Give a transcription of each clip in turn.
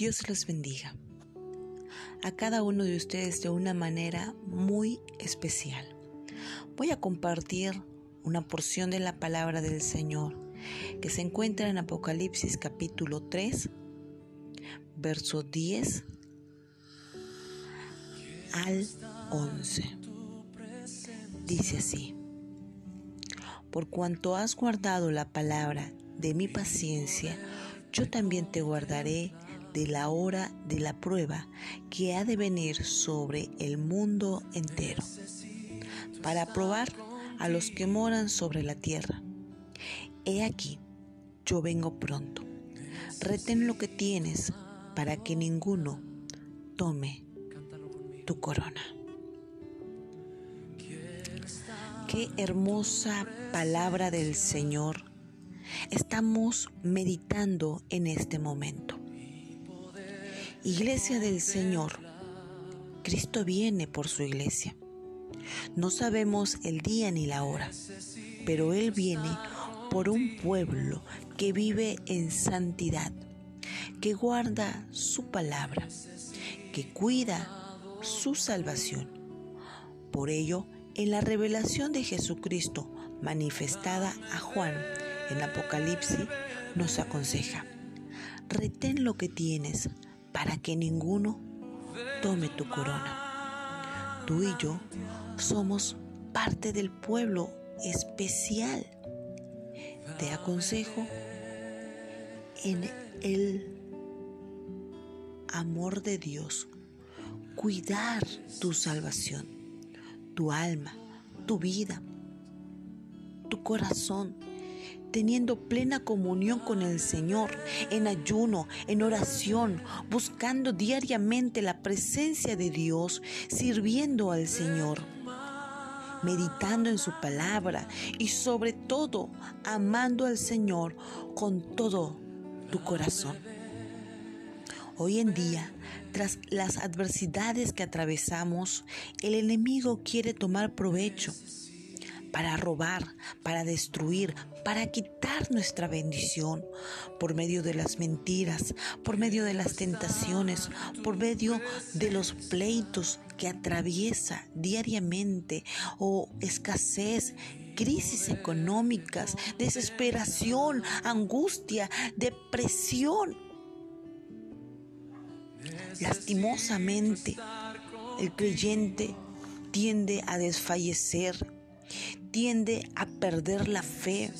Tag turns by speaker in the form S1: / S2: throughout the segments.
S1: Dios los bendiga. A cada uno de ustedes de una manera muy especial. Voy a compartir una porción de la palabra del Señor que se encuentra en Apocalipsis capítulo 3, verso 10 al 11. Dice así, por cuanto has guardado la palabra de mi paciencia, yo también te guardaré de la hora de la prueba que ha de venir sobre el mundo entero, para probar a los que moran sobre la tierra. He aquí, yo vengo pronto. Retén lo que tienes para que ninguno tome tu corona. Qué hermosa palabra del Señor estamos meditando en este momento. Iglesia del Señor, Cristo viene por su iglesia. No sabemos el día ni la hora, pero Él viene por un pueblo que vive en santidad, que guarda su palabra, que cuida su salvación. Por ello, en la revelación de Jesucristo manifestada a Juan, en Apocalipsis nos aconseja, retén lo que tienes para que ninguno tome tu corona. Tú y yo somos parte del pueblo especial. Te aconsejo en el amor de Dios, cuidar tu salvación, tu alma, tu vida, tu corazón teniendo plena comunión con el Señor, en ayuno, en oración, buscando diariamente la presencia de Dios, sirviendo al Señor, meditando en su palabra y sobre todo amando al Señor con todo tu corazón. Hoy en día, tras las adversidades que atravesamos, el enemigo quiere tomar provecho para robar, para destruir, para quitar nuestra bendición por medio de las mentiras, por medio de las tentaciones, por medio de los pleitos que atraviesa diariamente o escasez, crisis económicas, desesperación, angustia, depresión. Lastimosamente, el creyente tiende a desfallecer tiende a perder la fe,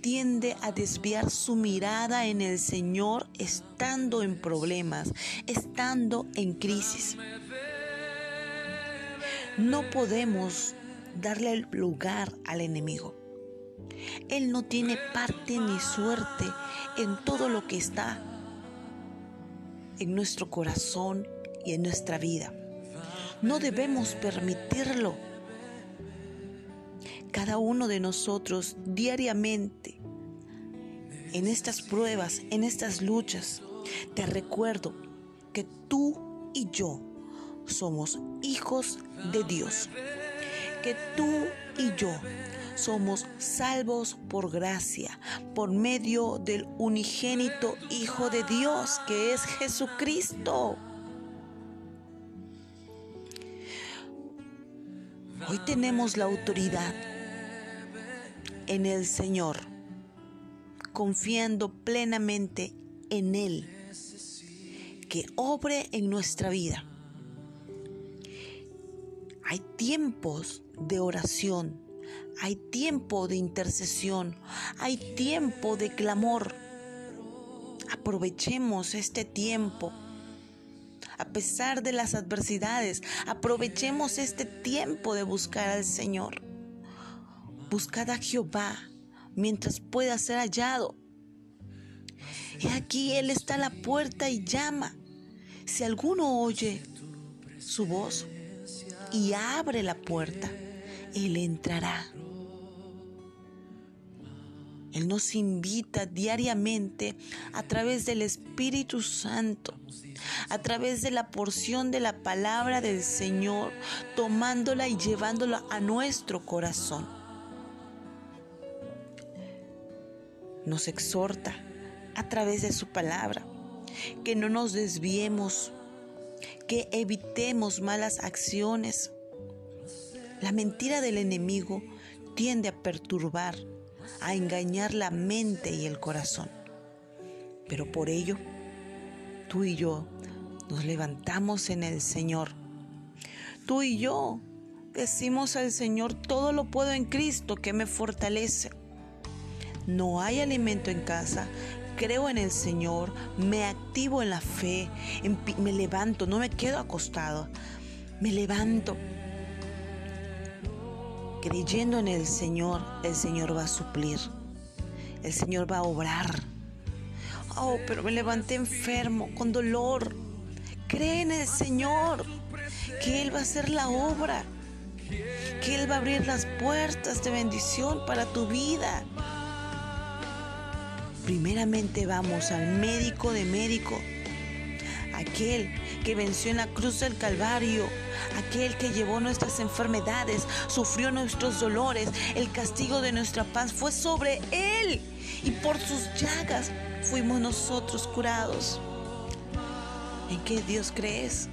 S1: tiende a desviar su mirada en el Señor estando en problemas, estando en crisis. No podemos darle lugar al enemigo. Él no tiene parte ni suerte en todo lo que está en nuestro corazón y en nuestra vida. No debemos permitirlo cada uno de nosotros diariamente en estas pruebas, en estas luchas. Te recuerdo que tú y yo somos hijos de Dios, que tú y yo somos salvos por gracia, por medio del unigénito Hijo de Dios, que es Jesucristo. Hoy tenemos la autoridad en el Señor, confiando plenamente en Él, que obre en nuestra vida. Hay tiempos de oración, hay tiempo de intercesión, hay tiempo de clamor. Aprovechemos este tiempo. A pesar de las adversidades, aprovechemos este tiempo de buscar al Señor. Buscad a Jehová mientras pueda ser hallado. Y aquí Él está a la puerta y llama. Si alguno oye su voz y abre la puerta, Él entrará. Él nos invita diariamente a través del Espíritu Santo, a través de la porción de la palabra del Señor, tomándola y llevándola a nuestro corazón. Nos exhorta a través de su palabra. que no nos desviemos, que evitemos malas acciones. La mentira del enemigo tiende a perturbar, a engañar la mente y el corazón. Pero por ello, tú y yo nos levantamos en el Señor. Tú y yo decimos al Señor, todo lo puedo en Cristo que me fortalece. No hay alimento en casa, creo en el Señor, me activo en la fe, me levanto, no me quedo acostado, me levanto. Creyendo en el Señor, el Señor va a suplir, el Señor va a obrar. Oh, pero me levanté enfermo, con dolor. Cree en el Señor, que Él va a hacer la obra, que Él va a abrir las puertas de bendición para tu vida. Primeramente vamos al médico de médico, aquel que venció en la cruz del Calvario, aquel que llevó nuestras enfermedades, sufrió nuestros dolores, el castigo de nuestra paz fue sobre él y por sus llagas fuimos nosotros curados. ¿En qué Dios crees?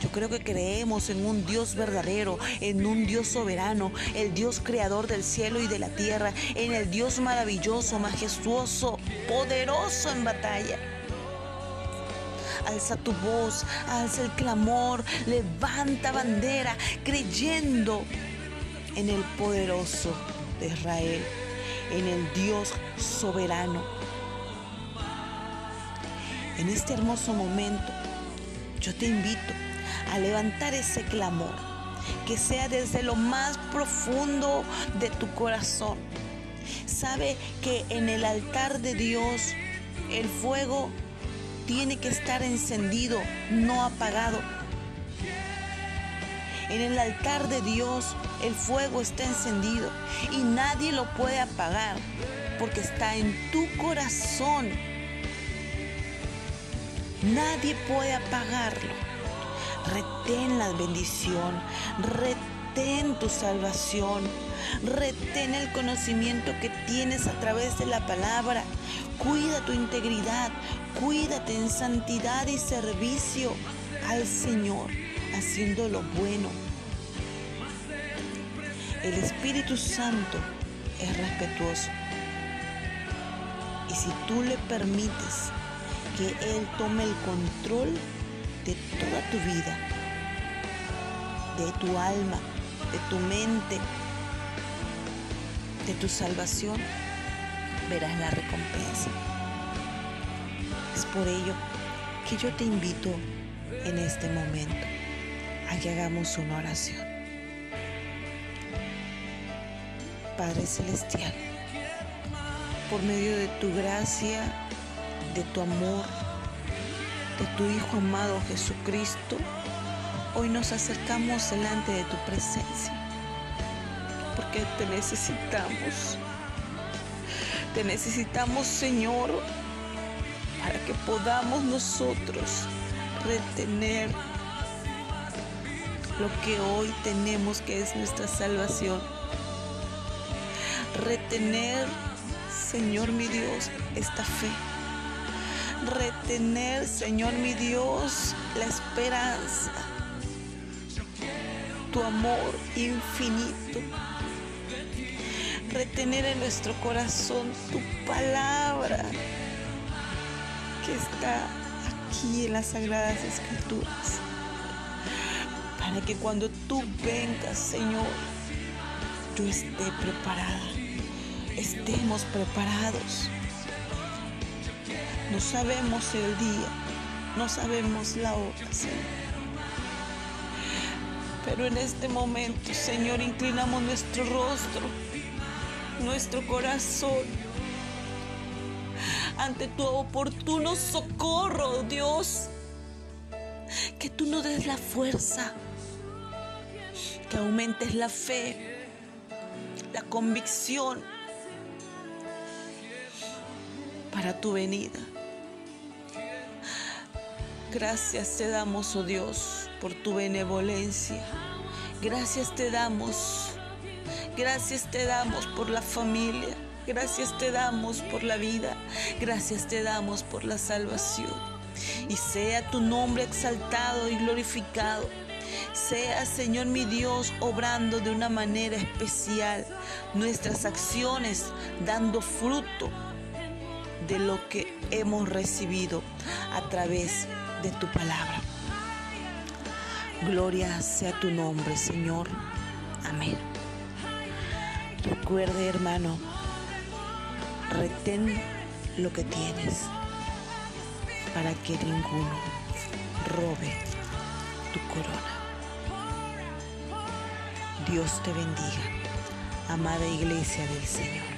S1: Yo creo que creemos en un Dios verdadero, en un Dios soberano, el Dios creador del cielo y de la tierra, en el Dios maravilloso, majestuoso, poderoso en batalla. Alza tu voz, alza el clamor, levanta bandera, creyendo en el poderoso de Israel, en el Dios soberano. En este hermoso momento, yo te invito a levantar ese clamor, que sea desde lo más profundo de tu corazón. Sabe que en el altar de Dios el fuego tiene que estar encendido, no apagado. En el altar de Dios el fuego está encendido y nadie lo puede apagar porque está en tu corazón. Nadie puede apagarlo. Retén la bendición, retén tu salvación, retén el conocimiento que tienes a través de la palabra. Cuida tu integridad, cuídate en santidad y servicio al Señor, haciendo lo bueno. El Espíritu Santo es respetuoso. Y si tú le permites que Él tome el control, de toda tu vida, de tu alma, de tu mente, de tu salvación, verás la recompensa. Es por ello que yo te invito en este momento a que hagamos una oración. Padre Celestial, por medio de tu gracia, de tu amor, tu Hijo amado Jesucristo, hoy nos acercamos delante de tu presencia, porque te necesitamos. Te necesitamos, Señor, para que podamos nosotros retener lo que hoy tenemos, que es nuestra salvación. Retener, Señor mi Dios, esta fe retener, Señor mi Dios, la esperanza, tu amor infinito. Retener en nuestro corazón tu palabra que está aquí en las sagradas escrituras. Para que cuando tú vengas, Señor, yo esté preparada, estemos preparados no sabemos el día, no sabemos la hora, Señor. Pero en este momento, Señor, inclinamos nuestro rostro, nuestro corazón ante tu oportuno socorro, Dios. Que tú nos des la fuerza, que aumentes la fe, la convicción para tu venida. Gracias te damos, oh Dios, por tu benevolencia. Gracias te damos. Gracias te damos por la familia. gracias te damos por la vida, gracias te damos por la salvación. Y sea tu nombre exaltado y glorificado. Sea, Señor mi Dios, obrando de una manera especial nuestras acciones, dando fruto de lo que hemos recibido a través de tu palabra. Gloria sea tu nombre, Señor. Amén. Recuerde, hermano, retén lo que tienes para que ninguno robe tu corona. Dios te bendiga, amada iglesia del Señor.